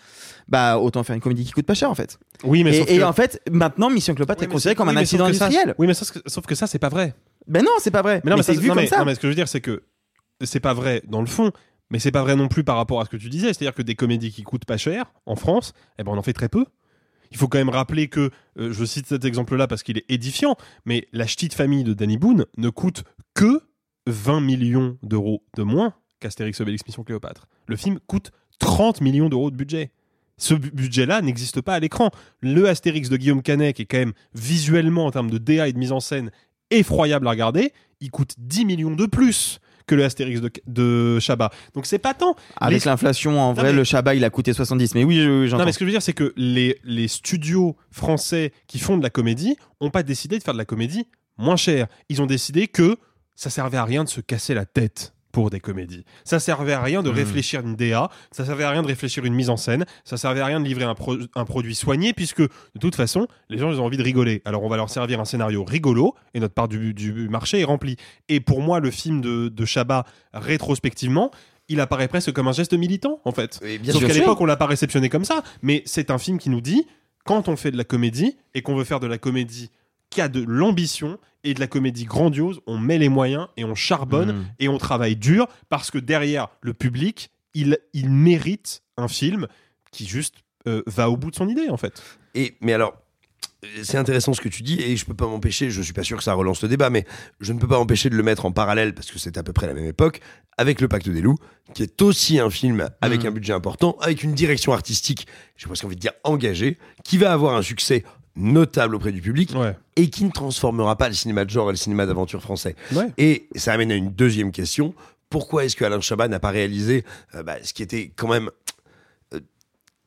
Bah, autant faire une comédie qui coûte pas cher en fait. Oui, mais et, sauf et que- en fait, maintenant, Mission Cléopâtre Oui, est mais considérée comme oui, un mais sauf accident que ça- industriel. oui, mais ça, sauf que ça, c'est pas vrai. Ben non, c'est pas vrai. Mais non, mais, c'est ça- vu non, comme mais- ça. non, mais ce que je veux dire, c'est que c'est pas vrai dans le fond, mais c'est pas vrai non plus par rapport à ce que tu disais. C'est-à-dire que des comédies qui coûtent pas cher en France, eh ben on en fait très peu. Il faut quand même rappeler que, euh, je cite cet exemple-là parce qu'il est édifiant, mais la petite famille de Danny Boone ne coûte que 20 millions d'euros de moins qu'Astérix Obélix Mission Cléopâtre. Le film coûte 30 millions d'euros de budget. Ce bu- budget-là n'existe pas à l'écran. Le Astérix de Guillaume Canet, qui est quand même visuellement, en termes de DA et de mise en scène, effroyable à regarder, il coûte 10 millions de plus que le Astérix de, de Chabat. Donc c'est pas tant. Avec l'inflation, en vrai, mais- le Chabat, il a coûté 70. Mais oui, je- j'entends. non, mais ce que je veux dire, c'est que les, les studios français qui font de la comédie ont pas décidé de faire de la comédie moins chère. Ils ont décidé que ça servait à rien de se casser la tête pour des comédies. Ça servait à rien de Mhm. réfléchir une DA, ça servait à rien de réfléchir une mise en scène, ça servait à rien de livrer un, pro- un produit soigné, puisque de toute façon, les gens ils ont envie de rigoler. Alors on va leur servir un scénario rigolo, et notre part du, du marché est remplie. Et pour moi, le film de, de Chabat, rétrospectivement, il apparaît presque comme un geste militant, en fait. bien Sauf qu'à l'époque, on l'a pas réceptionné comme ça, mais c'est un film qui nous dit, quand on fait de la comédie, et qu'on veut faire de la comédie qui a de l'ambition et de la comédie grandiose, on met les moyens et on charbonne Mhm. et on travaille dur parce que derrière le public, il, il mérite un film qui juste euh, va au bout de son idée en fait. Et mais alors, c'est intéressant ce que tu dis et je peux pas m'empêcher. Je suis pas sûr que ça relance le débat, mais je ne peux pas m'empêcher de le mettre en parallèle parce que c'est à peu près la même époque avec Le Pacte des loups, qui est aussi un film avec Mhm. un budget important, avec une direction artistique, j'ai presque envie de dire engagée, qui va avoir un succès notable auprès du public et qui ne transformera pas le cinéma de genre et le cinéma d'aventure français. Ouais. Et ça amène à une deuxième question. pourquoi est-ce que Alain Chabat n'a pas réalisé euh, bah, ce qui était quand même euh,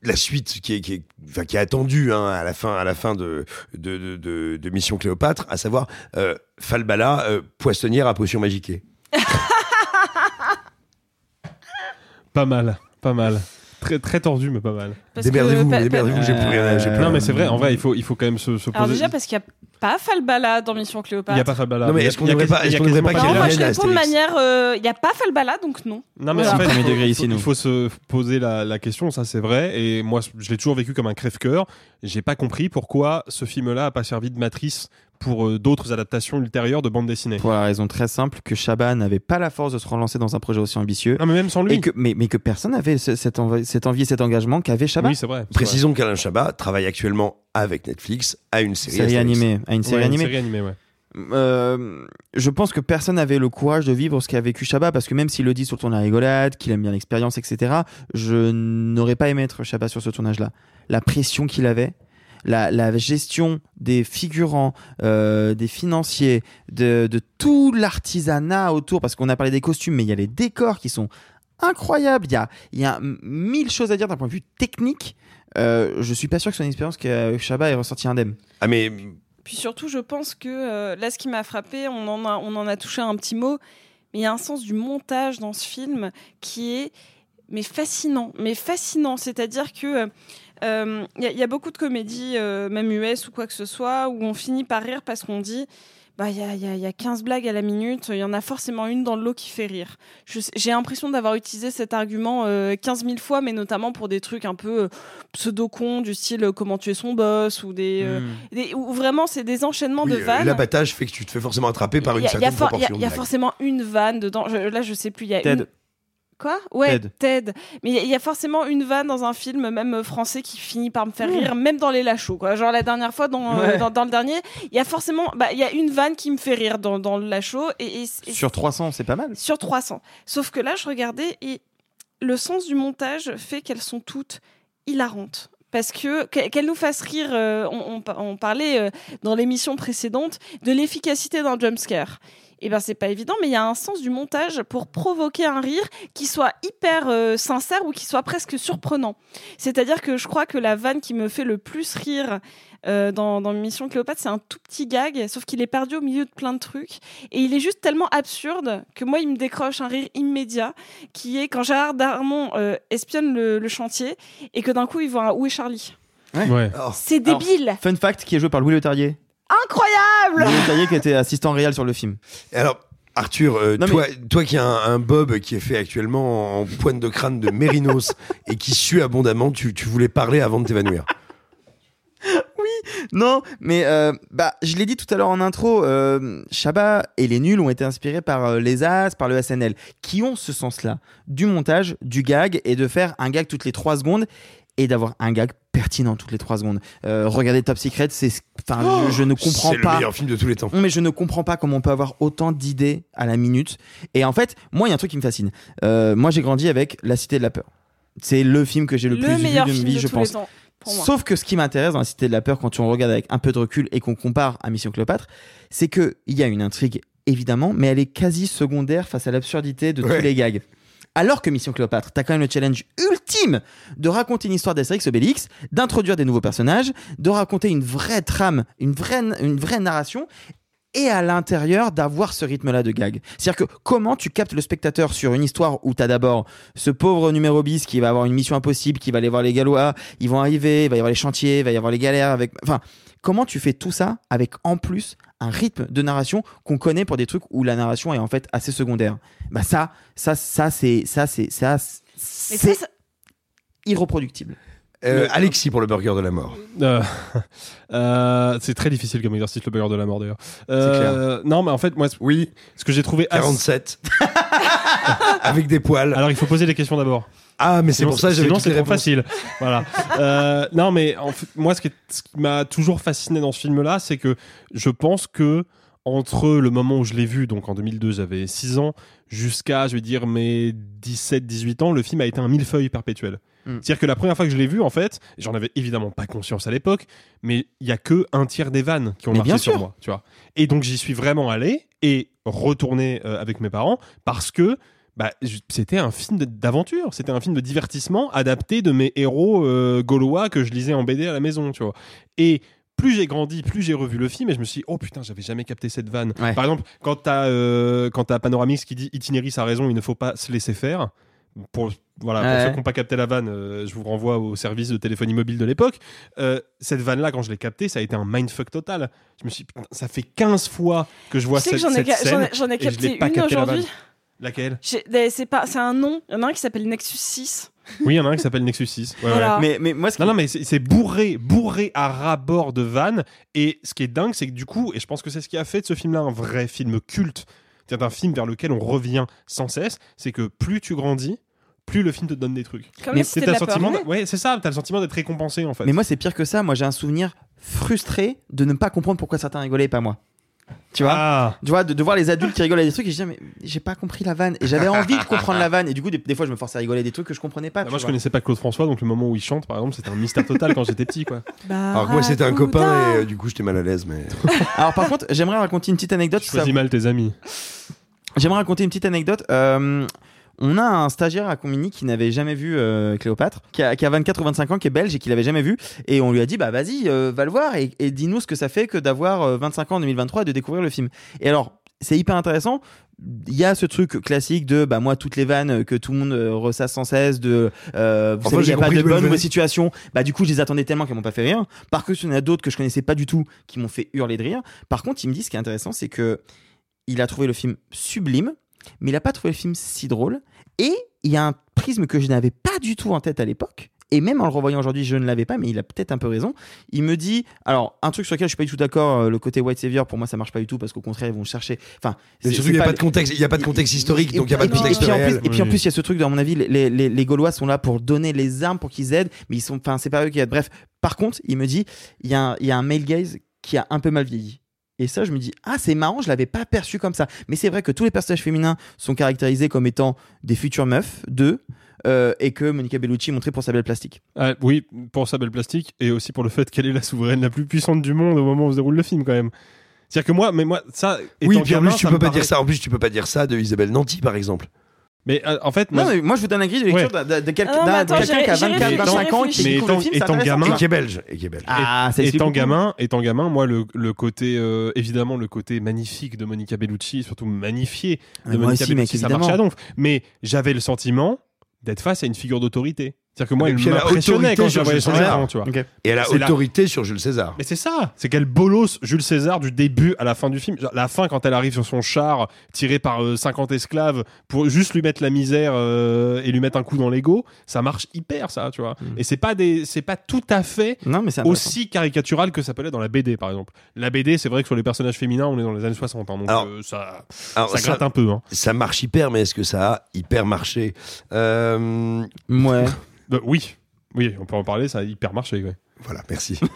la suite qui est, qui est, enfin, qui est attendue hein, à la fin, à la fin de, de, de, de- de Mission Cléopâtre, à savoir euh, Falbala, euh, poissonnière à potion magiquée? [laughs] Pas mal, pas mal. Très, très tordu, mais pas mal. Pa- démerdez-vous, j'ai plus rien. j'ai plus Non, rien. mais c'est vrai, en vrai, il faut, il faut quand même se, se Alors poser. déjà parce qu'il n'y a pas Falbala dans Mission Il Cléopâtre. n'y a pas Falbala. Non, mais Il est-ce qu'on il quasi- pas- il y a est-ce qu'on devrait quasiment pas Non, qu'il moi je réponds de manière. euh, Il n'y a pas Falbala, donc non. Non, mais en fait, il faut, il il se poser la, la question, ça c'est vrai. Et moi, je l'ai toujours vécu comme un crève-cœur. J'ai pas compris pourquoi ce film-là a pas servi de matrice pour euh, d'autres adaptations ultérieures de bande dessinée. Pour la raison très simple que Chabat n'avait pas la force de se relancer dans un projet aussi ambitieux. Non, mais même sans lui. Et que, mais, mais que personne n'avait ce- cette, envie, cette envie et cet engagement qu'avait Chabat. Oui, c'est vrai. Précisons qu'Alain Chabat travaille actuellement avec Netflix à une série, animée, à une série Ouais, une animée. série animée, ouais. Euh, je pense que personne n'avait le courage de vivre ce qu'a vécu Chabat parce que même s'il le dit sur le tournage rigolade, qu'il aime bien l'expérience, etc., je n'aurais pas aimé être Chabat sur ce tournage-là. La pression qu'il avait, la, la gestion des figurants, euh, des financiers, de, de tout l'artisanat autour, parce qu'on a parlé des costumes, mais il y a les décors qui sont incroyables. Il y a, il y a mille choses à dire d'un point de vue technique. Euh, je suis pas sûr que ce soit une expérience que Chabat ait ressorti indemne. Ah, mais Puis surtout, je pense que euh, là, ce qui m'a frappé, on en, a, on en a touché un petit mot, mais il y a un sens du montage dans ce film qui est mais fascinant, mais fascinant. C'est-à-dire que euh, il y, a- il y a beaucoup de comédies, euh, même US ou quoi que ce soit, où on finit par rire parce qu'on dit. Bah, il y a, y a- il y a 15 blagues à la minute, il y en a forcément une dans le lot qui fait rire. J'ai l'impression d'avoir utilisé cet argument euh, 15 000 fois, mais notamment pour des trucs un peu euh, pseudo-cons, du style euh, comment tuer son boss, ou des, euh, des- où vraiment c'est des enchaînements oui, de euh, vannes. L'abattage fait que tu te fais forcément attraper par une y a- il y a certaine for- il y a- proportion. il y a forcément une vanne dedans. Je- là, je sais plus. Il y a Ted. une. Quoi? Ouais, Ted. Ted. Mais il y a- il y, a forcément une vanne dans un film, même euh, français, qui finit par me faire Mmh. rire, même dans les lachos. Quoi. Genre la dernière fois, dans, euh, Ouais. dans, dans le dernier, il y a forcément, bah, il y a une vanne qui me fait rire dans, dans le lachot et, et- et- Sur 300, c'est pas mal. sur 300. Sauf que là, je regardais et le sens du montage fait qu'elles sont toutes hilarantes. Parce que que- qu'elles nous fassent rire, euh, on, on pa- on parlait euh, dans l'émission précédente de l'efficacité d'un jumpscare. Et ben c'est pas évident, mais il y a un sens du montage pour provoquer un rire qui soit hyper euh, sincère ou qui soit presque surprenant. C'est-à-dire que je crois que la vanne qui me fait le plus rire euh, dans, dans Mission Cléopâtre, c'est un tout petit gag, sauf qu'il est perdu au milieu de plein de trucs. Et il est juste tellement absurde que moi, il me décroche un rire immédiat, qui est quand Gérard Darmon euh, espionne le, le chantier et que d'un coup, il voit un Où est Charlie? Ouais. C'est débile Fun fact qui est joué par Louis Leterrier. Incroyable Louis Leterrier qui était assistant réel sur le film. Et Alors, Arthur, euh, Non, mais- toi, toi qui as un, un bob qui est fait actuellement en pointe de crâne de mérinos [laughs] et qui sue abondamment, tu, tu voulais parler avant de t'évanouir. Non, mais euh, bah, je l'ai dit tout à l'heure en intro, euh, Chabat et les nuls ont été inspirés par euh, les As, par le SNL, qui ont ce sens-là, du montage, du gag, et de faire un gag toutes les 3 secondes, et d'avoir un gag pertinent toutes les 3 secondes. Euh, regardez Top Secret, c'est, enfin, je, je ne comprends C'est le pas. meilleur film de tous les temps. Mais je ne comprends pas comment on peut avoir autant d'idées à la minute. Et en fait, moi, il y a un truc qui me fascine. Euh, moi, j'ai grandi avec La Cité de la Peur. C'est le film que j'ai le, Le plus vu de ma film vie, de je tous pense. les temps, pour moi. Sauf que ce qui m'intéresse dans La Cité de la Peur, quand on regarde avec un peu de recul et qu'on compare à Mission Cléopâtre, c'est qu'il y a une intrigue, évidemment, mais elle est quasi secondaire face à l'absurdité de Ouais. tous les gags. Alors que Mission Cléopâtre, t'as quand même le challenge ultime de raconter une histoire d'Astérix Obélix, d'introduire des nouveaux personnages, de raconter une vraie trame, une vraie, une vraie narration, et à l'intérieur d'avoir ce rythme-là de gag. C'est-à-dire que comment tu captes le spectateur sur une histoire où tu as d'abord ce pauvre numéro bis qui va avoir une mission impossible, qui va aller voir les Gallois, ils vont arriver, il va y avoir les chantiers, il va y avoir les galères avec... Enfin, comment tu fais tout ça avec en plus un rythme de narration qu'on connaît pour des trucs où la narration est en fait assez secondaire Bah ça, ça, ça, c'est... Ça, c'est... Ça, c'est irreproductible. Euh, Alexis pour le burger de la mort. Euh, [laughs] euh, c'est très difficile comme exercice le burger de la mort d'ailleurs. Euh, Non, mais en fait, moi, Oui, ce que j'ai trouvé assez- 47. [laughs] Avec des poils. Alors il faut poser les questions d'abord. Ah, mais c'est pour ça que sinon c'est trop facile. Voilà. Euh, non, mais en fait, moi, ce qui, qui m'a toujours fasciné dans ce film-là, c'est que je pense que entre le moment où je l'ai vu, donc en 2002, j'avais 6 ans, jusqu'à, je vais dire, mes 17-18 ans, le film a été un millefeuille perpétuel. Mm. C'est-à-dire que la première fois que je l'ai vu, en fait, j'en avais évidemment pas conscience à l'époque, mais il y a que un tiers des vannes qui ont Mais marché bien sur sûr. moi, tu vois. Et donc j'y suis vraiment allé et retourné euh, avec mes parents parce que bah, c'était un film d'aventure, c'était un film de divertissement adapté de mes héros euh, gaulois que je lisais en BD à la maison, tu vois. Et plus j'ai grandi, plus j'ai revu le film et je me suis dit, oh putain, j'avais jamais capté cette vanne. Ouais. Par exemple, quand t'as euh, Panoramix qui dit Itinéris a raison, il ne faut pas se laisser faire. Pour, voilà, pour ceux qui n'ont pas capté la vanne, euh, je vous renvoie au service de téléphonie mobile de l'époque. Euh, cette vanne-là, quand je l'ai captée, ça a été un mindfuck total. Je me suis dit, ça fait 15 fois que je vois Tu sais que cette, j'en ai, cette ca- scène j'en ai- ai je capté pas une la aujourd'hui. Laquelle? C'est pas, c'est un nom. Il y en a un qui s'appelle Nexus 6. Oui, il y en a un qui s'appelle Nexus 6. Ouais, Voilà. ouais. Mais, mais moi, ce Non, non, mais c'est c'est bourré, bourré à ras-bord de vannes. Et ce qui est dingue, c'est que du coup, et je pense que c'est ce qui a fait de ce film-là un vrai film culte, c'est un film vers lequel on revient sans cesse, c'est que plus tu grandis, plus le film te donne des trucs. Comme Mais si le la sentiment, peur. d- ouais, c'est ça, t'as le sentiment d'être récompensé en fait. Mais moi, c'est pire que ça. Moi, j'ai un souvenir frustré de ne pas comprendre pourquoi certains rigolaient et pas moi. Tu vois Ah. Tu vois, de, de voir les adultes qui rigolent à des trucs et je disais, mais j'ai pas compris la vanne. Et j'avais envie de comprendre la vanne. Et du coup, des, des fois, je me forçais à rigoler à des trucs que je comprenais pas. Bah, moi, je vois. connaissais pas Claude François, donc le moment où il chante, par exemple, c'était un mystère total quand j'étais petit, quoi. [laughs] Alors que moi, c'était un copain et euh, du coup, j'étais mal à l'aise. Mais [laughs] Alors, par contre, j'aimerais raconter une petite anecdote. Tu choisis Ça- mal tes amis. J'aimerais raconter une petite anecdote. Euh, on a un stagiaire à Combini qui n'avait jamais vu euh, Cléopâtre, qui a, qui a 24 ou 25 ans, qui est belge et qui l'avait jamais vu. Et on lui a dit, bah vas-y, euh, va le voir et, et dis-nous ce que ça fait que d'avoir euh, 25 ans en 2023 et de découvrir le film. Et alors, c'est hyper intéressant. Il y a ce truc classique de bah moi toutes les vannes que tout le monde euh, ressasse sans cesse de euh, vous savez il n'y a pas de bonne venait. situation bah du coup je les attendais tellement qu'elles m'ont pas fait rire par contre il y en a d'autres que je connaissais pas du tout qui m'ont fait hurler de rire par contre il me dit ce qui est intéressant c'est que il a trouvé le film sublime mais il a pas trouvé le film si drôle et il y a un prisme que je n'avais pas du tout en tête à l'époque et même en le revoyant aujourd'hui, je ne l'avais pas, mais il a peut-être un peu raison. Il me dit, alors un truc sur lequel je suis pas du tout d'accord, euh, le côté white savior, pour moi ça marche pas du tout parce qu'au contraire ils vont chercher. Enfin, il n'y a pas de contexte, il y a pas de contexte historique, donc il n'y a pas de contexte et puis en réel. plus- Et puis en plus, il y a ce truc, à mon avis, les, les, les Gaulois sont là pour donner les armes pour qu'ils aident, mais ils sont, enfin, c'est pas eux qui aident. Bref, par contre, il me dit, il y, a un- il y a un male gaze qui a un peu mal vieilli. Et ça, je me dis, ah, c'est marrant, je l'avais pas perçu comme ça. Mais c'est vrai que tous les personnages féminins sont caractérisés comme étant des futures meufs, d'eux, euh, et que Monica Bellucci est montrée pour sa belle plastique. Ah, oui, pour sa belle plastique et aussi pour le fait qu'elle est la souveraine la plus puissante du monde au moment où se déroule le film, quand même. C'est-à-dire que moi, mais moi, ça. Oui, étant puis en plus, tu peux pas paraît- dire ça. En plus, tu peux pas dire ça de Isabelle Nanty, par exemple. Mais euh, en fait, Non, moi, mais moi, je vous donne un grille de lecture Ouais. de, de- de quel- Ah mais d'un- attends, quelqu'un qui a j'ai- j'ai 24, réfléchi, 25 ans et qui mais découvre étant- le film, c'est étant intéressant. gamin- Et qui est belge. Et qui est belge. Ah, ça explique étant beaucoup. gamin, étant gamin, moi le, le côté euh, évidemment le côté magnifique de Monica Bellucci, surtout magnifié de moi Monica aussi, Bellucci, mec, ça marchait à évidemment. donf. Mais j'avais le sentiment d'être face à une figure d'autorité. C'est-à-dire que moi, elle m'impressionnait autorité quand je sur la voyais Jules sur l'écran, tu vois. Et elle a la- autorité sur Jules César. Mais c'est ça, c'est qu'elle bolosse Jules César du début à la fin du film. Genre, la fin, quand elle arrive sur son char, tiré par euh, 50 esclaves, pour juste lui mettre la misère euh, et lui mettre un coup dans l'ego, ça marche hyper, ça, tu vois. Et c'est pas des, c'est pas tout à fait Non, mais aussi caricatural que ça peut l'être dans la BD, par exemple. La BD, c'est vrai que sur les personnages féminins, on est dans les années 60, hein, donc Alors- euh, ça, Alors, ça gratte un peu. Hein. Ça marche hyper, mais est-ce que ça a hyper marché? Euh, Ouais. Bah, oui, oui, on peut en parler, ça a hyper marché. ouais. Voilà, merci. [laughs]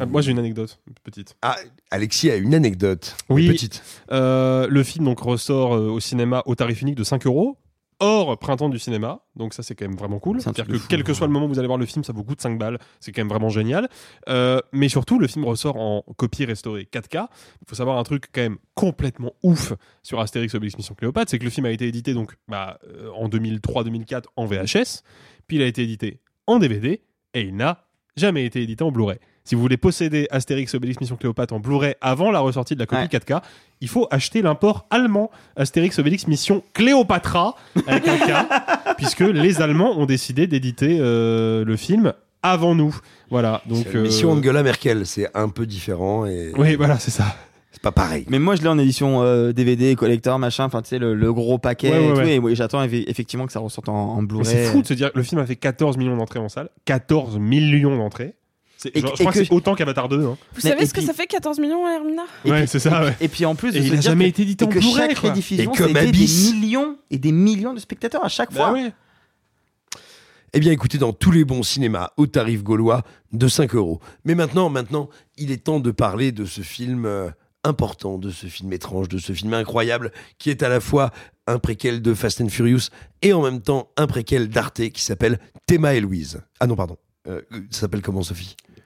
Ah, moi, j'ai une anecdote petite. Ah, Alexis a une anecdote. Oui. Petite. Euh, le film donc ressort euh, au cinéma au tarif unique de 5 euros. Hors printemps du cinéma, donc ça c'est quand même vraiment cool. C'est-à-dire que fou, quel que soit le moment où vous allez voir le film, ça vous coûte 5 balles. C'est quand même vraiment génial. Euh, mais surtout, le film ressort en copie restaurée 4K. Il faut savoir un truc quand même complètement ouf sur Astérix Obélix Mission Cléopâtre, c'est que le film a été édité donc bah, euh, en 2003-2004 en VHS, puis il a été édité en DVD et il n'a jamais été édité en Blu-ray. Si vous voulez posséder Astérix Obélix Mission Cléopâtre en Blu-ray avant la ressortie de la copie Ouais. 4K, il faut acheter l'import allemand Astérix Obélix Mission Cléopatra avec un K, [laughs] puisque les Allemands ont décidé d'éditer euh, le film avant nous. Voilà, donc mission euh, Angela Merkel, c'est un peu différent et Oui, voilà, c'est ça. c'est pas pareil. Mais moi, je l'ai en édition euh, DVD, collector, machin, enfin, tu sais, le, le gros paquet Ouais, ouais, et tout. ouais. Et j'attends eff- effectivement que ça ressorte en, en Blu-ray. c'est fou de se dire que le film a fait 14 millions d'entrées en salle. 14 millions d'entrées. Et je crois que que- c'est autant qu'Avatar 2. hein. Vous Mais- savez ce que puis- ça fait 14 millions, Hermina Et Ouais, c'est ça, et- ouais. Et puis en plus, Et il a dire jamais été et en que Blu-ray, chaque quoi. rediffusion, c'était des millions et des millions de spectateurs à chaque Bah fois. ouais. Eh bien, écoutez, dans tous les bons cinémas au tarif gaulois de 5 euros. Mais maintenant, maintenant, il est temps de parler de ce film euh, important, de ce film étrange, de ce film incroyable, qui est à la fois un préquel de Fast and Furious et en même temps un préquel d'Arte qui s'appelle Thelma et Louise. Ah non, pardon. Euh, ça s'appelle comment, Sophie?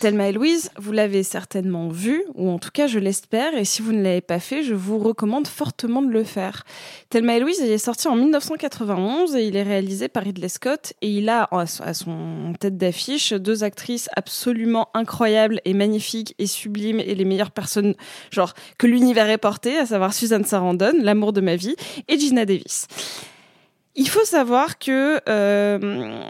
Thelma et Louise, vous l'avez certainement vu, ou en tout cas je l'espère, et si vous ne l'avez pas fait, je vous recommande fortement de le faire. Thelma et Louise est sorti en 1991 et il est réalisé par Ridley Scott et il a à son tête d'affiche deux actrices absolument incroyables et magnifiques et sublimes et les meilleures personnes genre que l'univers ait porté, à savoir Susan Sarandon, l'amour de ma vie, et Gina Davis. Il faut savoir que euh,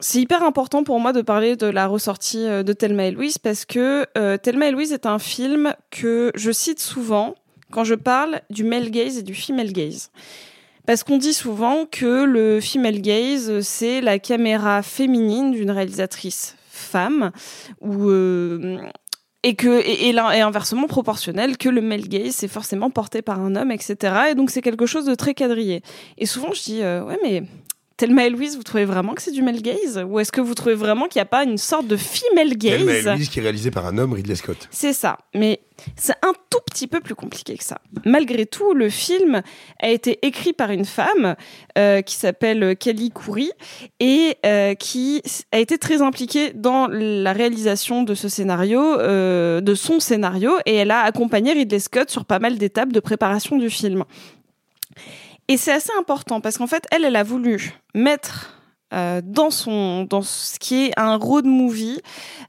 c'est hyper important pour moi de parler de la ressortie euh, de Thelma et Louise parce que euh, Thelma et Louise est un film que je cite souvent quand je parle du male gaze et du female gaze. Parce qu'on dit souvent que le female gaze, c'est la caméra féminine d'une réalisatrice femme, ou euh, et que et, inversement proportionnel que le male gaze c'est forcément porté par un homme, etc. Et donc c'est quelque chose de très quadrillé. Et souvent je dis euh, ouais mais Thelma et Louise, vous trouvez vraiment que c'est du male gaze? Ou est-ce que vous trouvez vraiment qu'il n'y a pas une sorte de female gaze Thelma et Louise qui est réalisé par un homme, Ridley Scott. C'est ça, mais c'est un tout petit peu plus compliqué que ça. Malgré tout, le film a été écrit par une femme euh, qui s'appelle Kelly Coury et euh, qui a été très impliquée dans la réalisation de ce scénario, euh, de son scénario, et elle a accompagné Ridley Scott sur pas mal d'étapes de préparation du film. Et c'est assez important parce qu'en fait, elle, elle a voulu mettre euh, dans son dans ce qui est un road movie.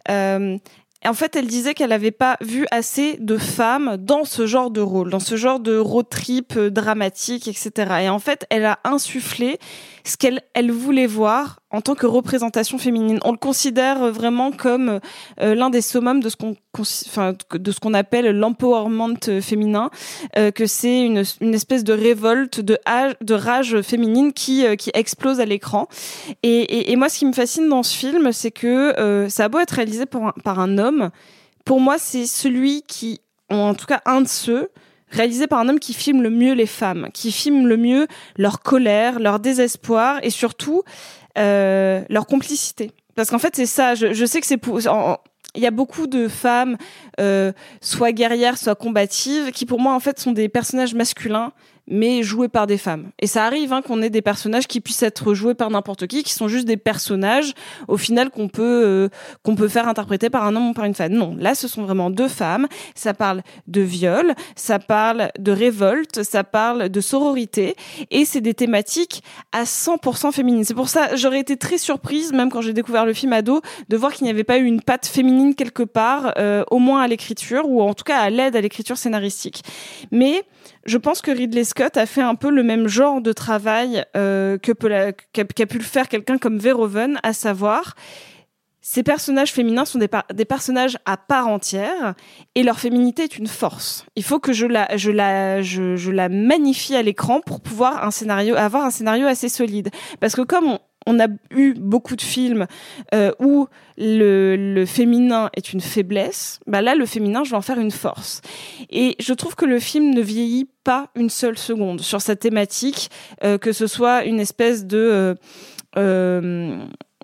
Euh, en fait, elle disait qu'elle n'avait pas vu assez de femmes dans ce genre de rôle, dans ce genre de road trip euh, dramatique, etc. Et en fait, elle a insufflé ce qu'elle elle voulait voir en tant que représentation féminine. On le considère vraiment comme euh, l'un des summums de ce qu'on de ce qu'on appelle l'empowerment féminin, euh, que c'est une, espèce de révolte, de, rage féminine qui euh, explose à l'écran. Et, moi, ce qui me fascine dans ce film, c'est que euh, ça a beau être réalisé par un homme, pour moi, c'est celui qui, en tout cas, un de ceux réalisé par un homme qui filme le mieux les femmes, qui filme le mieux leur colère, leur désespoir et surtout euh, leur complicité. Parce qu'en fait, c'est ça. Je, sais que c'est pour. il y a beaucoup de femmes, euh, soit guerrières, soit combatives, qui pour moi en fait sont des personnages masculins mais joués par des femmes. Et ça arrive hein, qu'on ait des personnages qui puissent être joués par n'importe qui, qui sont juste des personnages au final qu'on peut euh, qu'on peut faire interpréter par un homme ou par une femme. Non, là ce sont vraiment deux femmes. Ça parle de viol, ça parle de révolte, ça parle de sororité, et c'est des thématiques à 100% féminines. C'est pour ça j'aurais été très surprise, même quand j'ai découvert le film ado, de voir qu'il n'y avait pas eu une patte féminine quelque part, euh, au moins à l'écriture ou en tout cas à l'aide à l'écriture scénaristique. Mais je pense que Ridley Scott a fait un peu le même genre de travail euh, qu'a qu pu le faire quelqu'un comme Verhoeven, à savoir ces personnages féminins sont des, personnages à part entière et leur féminité est une force. Il faut que je la, je la, je la magnifie à l'écran pour pouvoir un scénario, avoir un scénario assez solide. Parce que comme on, on a eu beaucoup de films euh, où le, féminin est une faiblesse, bah là, le féminin, je vais en faire une force. Et je trouve que le film ne vieillit pas une seule seconde sur cette thématique, euh, que ce soit une espèce euh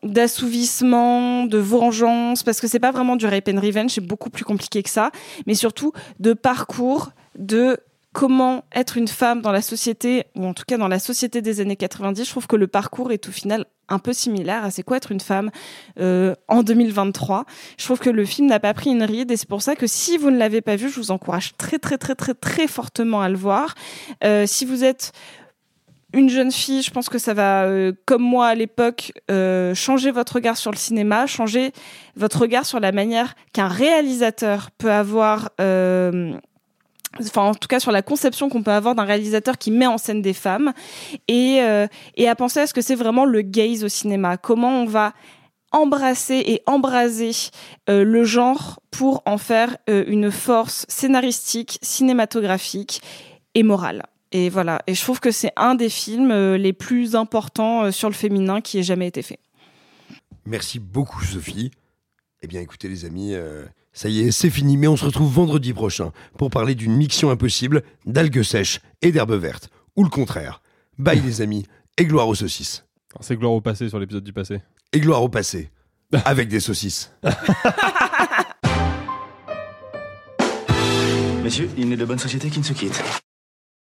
d'assouvissement, de vengeance, parce que c'est pas vraiment du rape and revenge, c'est beaucoup plus compliqué que ça, mais surtout de parcours, de comment être une femme dans la société, ou en tout cas dans la société des années 90, je trouve que le parcours est au final un peu similaire à c'est quoi être une femme euh, en 2023. Je trouve que le film n'a pas pris une ride et c'est pour ça que si vous ne l'avez pas vu, je vous encourage très très très très très fortement à le voir. Euh, si vous êtes une jeune fille, je pense que ça va, euh, comme moi à l'époque, euh, changer votre regard sur le cinéma, changer votre regard sur la manière qu'un réalisateur peut avoir euh, enfin en tout cas sur la conception qu'on peut avoir d'un réalisateur qui met en scène des femmes et euh, à penser à ce que c'est vraiment le gaze au cinéma. Comment on va embrasser et embraser euh, le genre pour en faire euh, une force scénaristique cinématographique et morale. Et voilà. Et je trouve que c'est un des films les plus importants sur le féminin qui ait jamais été fait. Merci beaucoup Sophie. Eh bien écoutez les amis ça y est, c'est fini, mais on se retrouve vendredi prochain pour parler d'une mixion impossible d'algues sèches et d'herbes vertes. Ou le contraire. Bye les amis, et gloire aux saucisses. C'est gloire au passé sur l'épisode du passé. Et gloire au passé, [laughs] avec des saucisses. Messieurs, il n'est de bonne société qui ne se quitte.